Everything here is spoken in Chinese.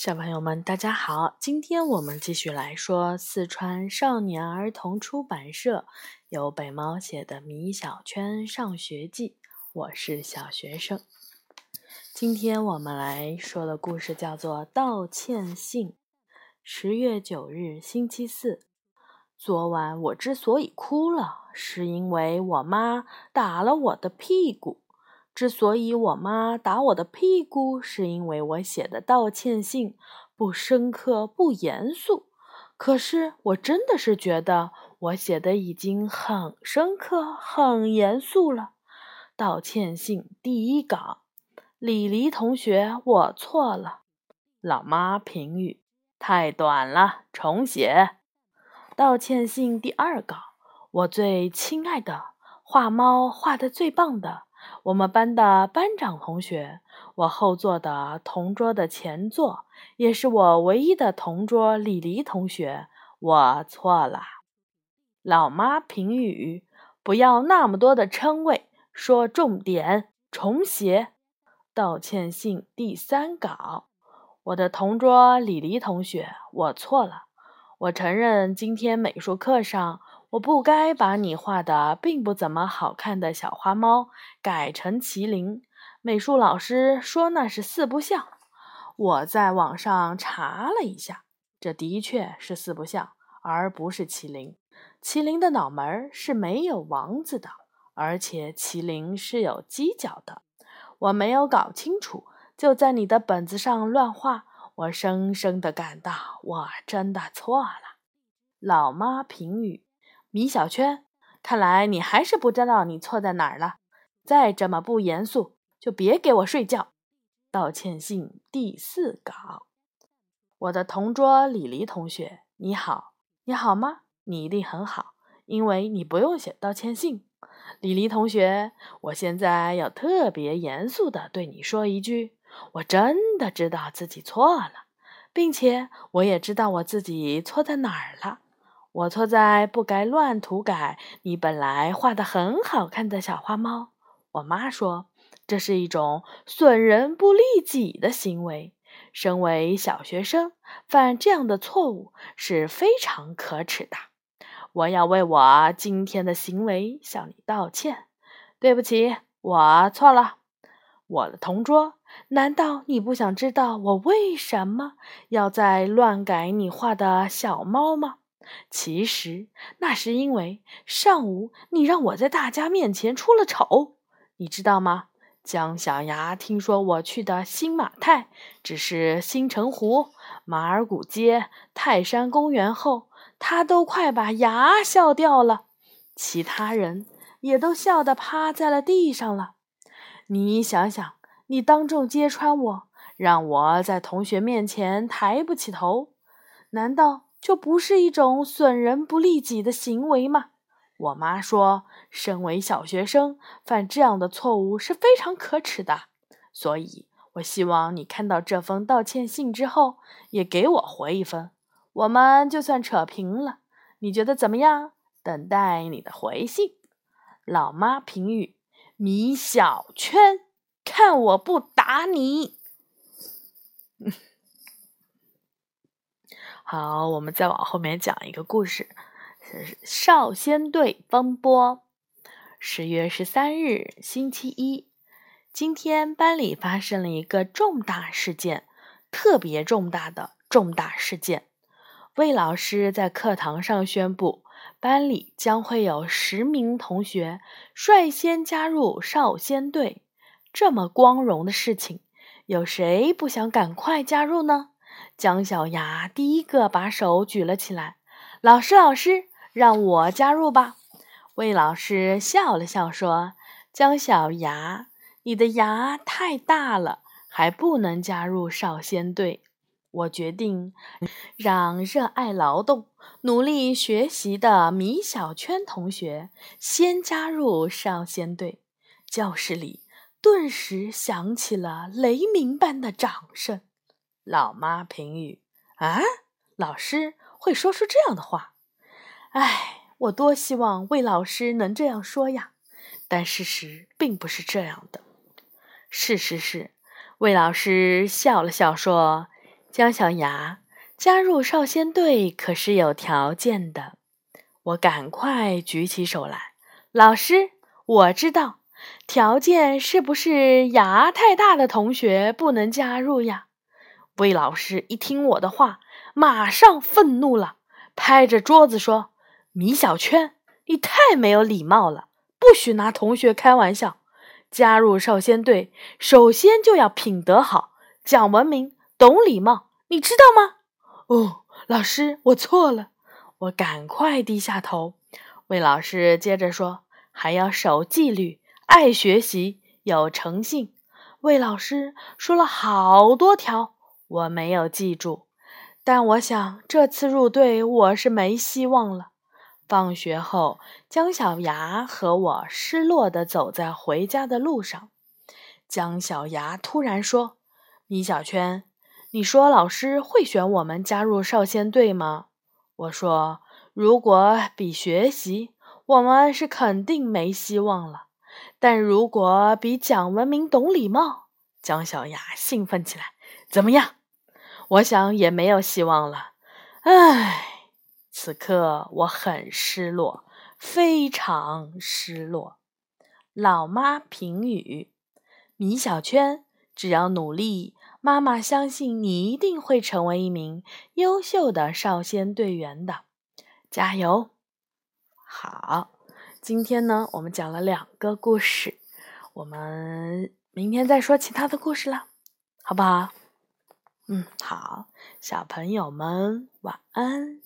小朋友们，大家好！今天我们继续来说四川少年儿童出版社由北猫写的《米小圈上学记》，我是小学生。今天我们来说的故事叫做《道歉信》。十月九日，星期四。昨晚我之所以哭了，是因为我妈打了我的屁股。之所以我妈打我的屁股，是因为我写的道歉信不深刻、不严肃。可是我真的是觉得我写的已经很深刻、很严肃了。道歉信第一稿，李黎同学，我错了。老妈评语：太短了，重写。道歉信第二稿，我最亲爱的，画猫画的最棒的。我们班的班长同学，我后座的同桌的前座，也是我唯一的同桌李黎同学，我错了。老妈评语：不要那么多的称谓，说重点。重写。道歉信第三稿，我的同桌李黎同学，我错了。我承认今天美术课上。我不该把你画的并不怎么好看的小花猫改成麒麟。美术老师说那是四不像。我在网上查了一下，这的确是四不像，而不是麒麟。麒麟的脑门是没有王子的，而且麒麟是有犄角的。我没有搞清楚，就在你的本子上乱画。我深深的感到，我真的错了。老妈评语。米小圈，看来你还是不知道你错在哪儿了。再这么不严肃，就别给我睡觉。道歉信第四稿，我的同桌李黎同学，你好，你好吗？你一定很好，因为你不用写道歉信。李黎同学，我现在要特别严肃的对你说一句：我真的知道自己错了，并且我也知道我自己错在哪儿了。我错在不该乱涂改你本来画的很好看的小花猫。我妈说这是一种损人不利己的行为。身为小学生，犯这样的错误是非常可耻的。我要为我今天的行为向你道歉。对不起，我错了。我的同桌，难道你不想知道我为什么要在乱改你画的小猫吗？其实那是因为上午你让我在大家面前出了丑，你知道吗？姜小牙听说我去的新马泰只是新城湖、马尔古街、泰山公园后，他都快把牙笑掉了，其他人也都笑得趴在了地上了。你想想，你当众揭穿我，让我在同学面前抬不起头，难道？就不是一种损人不利己的行为吗？我妈说，身为小学生，犯这样的错误是非常可耻的。所以，我希望你看到这封道歉信之后，也给我回一封。我们就算扯平了，你觉得怎么样？等待你的回信。老妈评语：米小圈，看我不打你！好，我们再往后面讲一个故事，是少先队风波。十月十三日，星期一，今天班里发生了一个重大事件，特别重大的重大事件。魏老师在课堂上宣布，班里将会有十名同学率先加入少先队。这么光荣的事情，有谁不想赶快加入呢？姜小牙第一个把手举了起来。老师，老师，让我加入吧。魏老师笑了笑说：“姜小牙，你的牙太大了，还不能加入少先队。我决定让热爱劳动、努力学习的米小圈同学先加入少先队。”教室里顿时响起了雷鸣般的掌声。老妈评语：啊，老师会说出这样的话？唉，我多希望魏老师能这样说呀！但事实并不是这样的。事实是，魏老师笑了笑说：“姜小牙，加入少先队可是有条件的。我赶快举起手来，老师，我知道，条件是不是牙太大的同学不能加入呀？魏老师一听我的话，马上愤怒了，拍着桌子说：“米小圈，你太没有礼貌了，不许拿同学开玩笑。”加入少先队，首先就要品德好，讲文明，懂礼貌，你知道吗？哦，老师，我错了。我赶快低下头。魏老师接着说：“还要守纪律，爱学习，有诚信。”魏老师说了好多条，我没有记住。但我想这次入队我是没希望了。放学后，姜小牙和我失落地走在回家的路上。姜小牙突然说：“米小圈，你说老师会选我们加入少先队吗？”我说：“如果比学习，我们是肯定没希望了。但如果比讲文明、懂礼貌，姜小牙兴奋起来。怎么样？我想也没有希望了。唉。”此刻我很失落，非常失落。老妈评语：米小圈，只要努力，妈妈相信你一定会成为一名优秀的少先队员的，加油！好，今天呢，我们讲了两个故事，我们明天再说其他的故事了，好不好？嗯，好，小朋友们晚安。